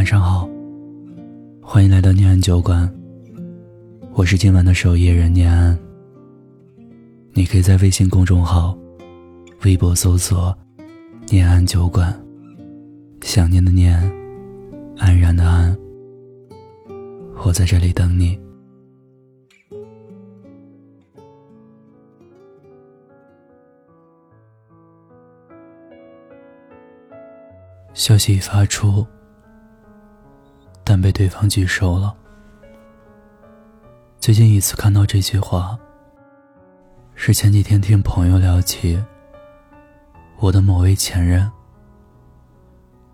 晚上好，欢迎来到念安酒馆。我是今晚的守夜人念安。你可以在微信公众号、微博搜索“念安酒馆”，想念的念，安然的安。我在这里等你。消息一发出，但被对方拒收了。最近一次看到这句话，是前几天听朋友聊起我的某位前任。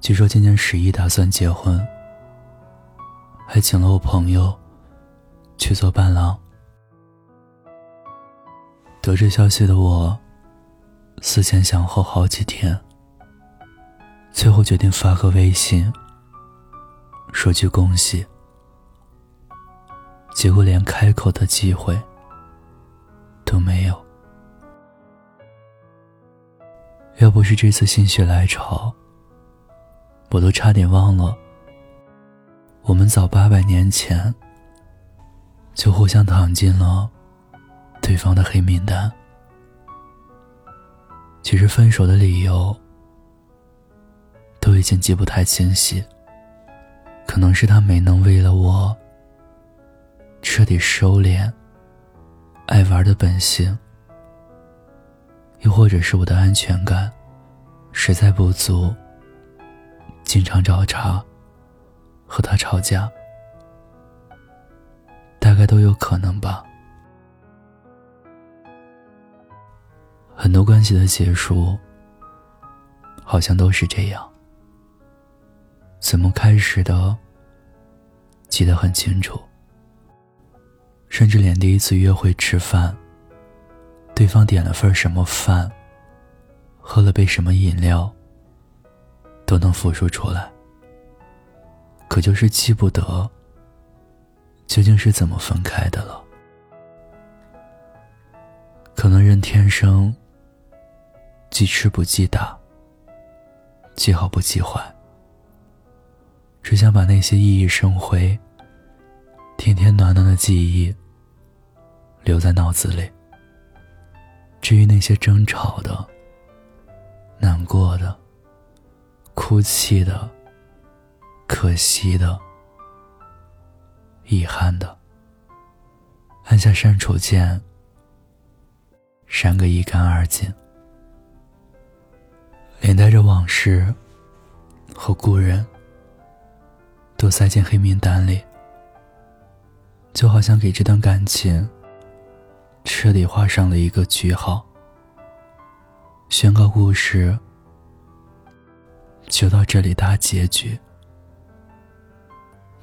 据说今年十一打算结婚，还请了我朋友去做伴郎。得知消息的我，思前想后好几天。最后决定发个微信，说句恭喜。结果连开口的机会都没有。要不是这次心血来潮，我都差点忘了，我们早八百年前就互相躺进了对方的黑名单。其实分手的理由。都已经记不太清晰，可能是他没能为了我彻底收敛爱玩的本性，又或者是我的安全感实在不足，经常找茬和他吵架，大概都有可能吧。很多关系的结束，好像都是这样。怎么开始的？记得很清楚，甚至连第一次约会吃饭，对方点了份什么饭，喝了杯什么饮料，都能复述出来。可就是记不得，究竟是怎么分开的了。可能人天生记吃不记打，记好不记坏。只想把那些熠熠生辉、甜甜暖暖的记忆留在脑子里。至于那些争吵的、难过的、哭泣的、可惜的、遗憾的，按下删除键，删个一干二净，连带着往事和故人。都塞进黑名单里，就好像给这段感情彻底画上了一个句号，宣告故事就到这里大结局，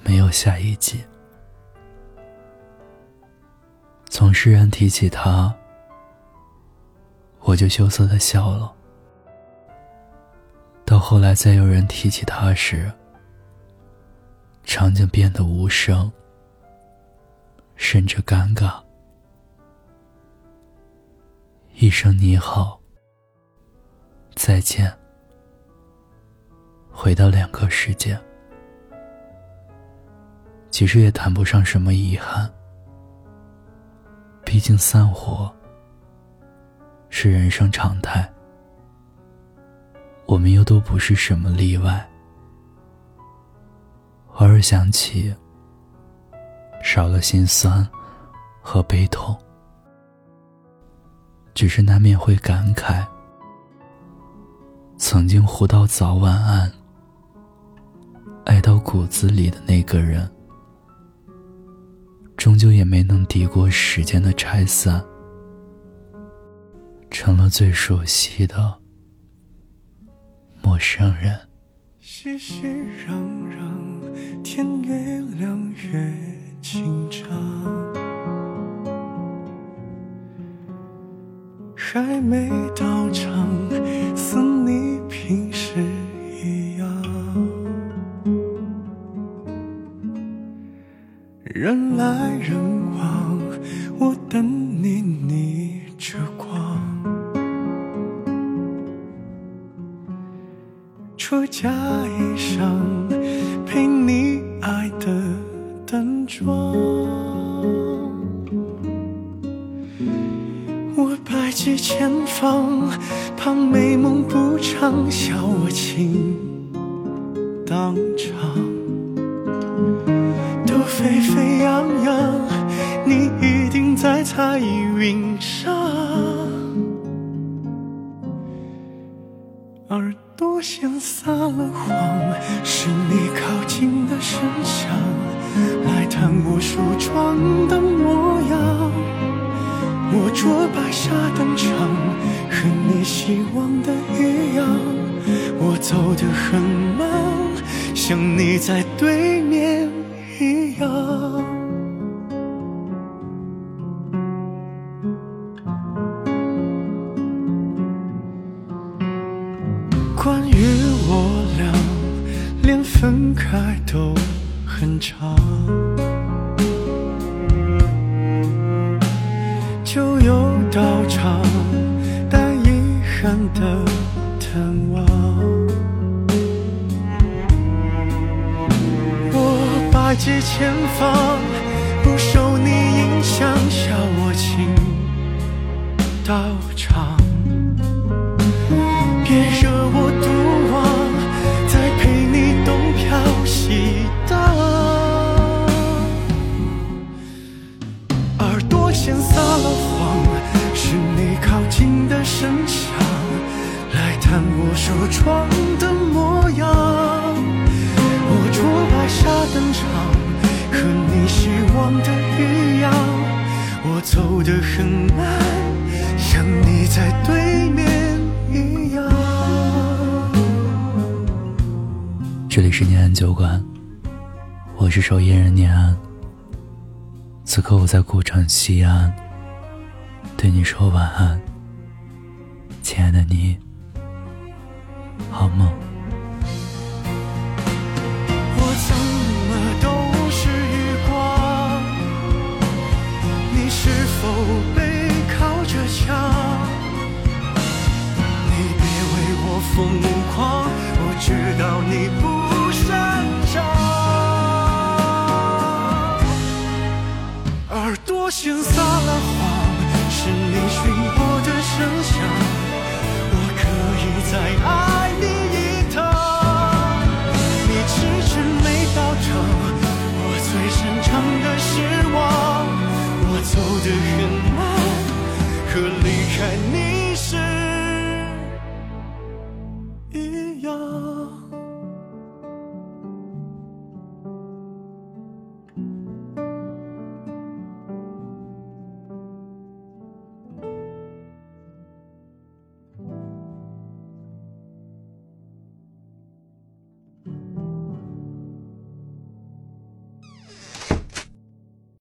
没有下一集。从释然提起他，我就羞涩的笑了。到后来再有人提起他时，场景变得无声，甚至尴尬。一声你好，再见，回到两个世界。其实也谈不上什么遗憾，毕竟散伙是人生常态，我们又都不是什么例外。偶尔想起，少了心酸和悲痛，只是难免会感慨：曾经活到早晚安、爱到骨子里的那个人，终究也没能抵过时间的拆散，成了最熟悉的陌生人。熙熙攘攘。天越亮越紧张，还没到场，似你平时一样。人来人往，我等你逆着光。出嫁衣裳。陪你爱的淡妆。我百计千方，怕美梦不长，笑我情当场。都沸沸扬扬，你一定在彩云上。耳朵像撒了谎，是你靠近的声响，来探我梳妆的模样。我着白纱登场，和你希望的一样。我走得很慢，像你在对面一样。关于我俩，连分开都很长，就有道场，带遗憾的探望。我百计千方，不受你影响，笑我情到场。很慢，像你在对面一样。这里是念安酒馆，我是守夜人念安。此刻我在古城西安，对你说晚安，亲爱的你，好梦。你不擅长，耳朵先撒了谎，是你寻获的声响。我可以再爱你一趟，你迟迟没到场，我最擅长的失望。我走的很慢，可离开你。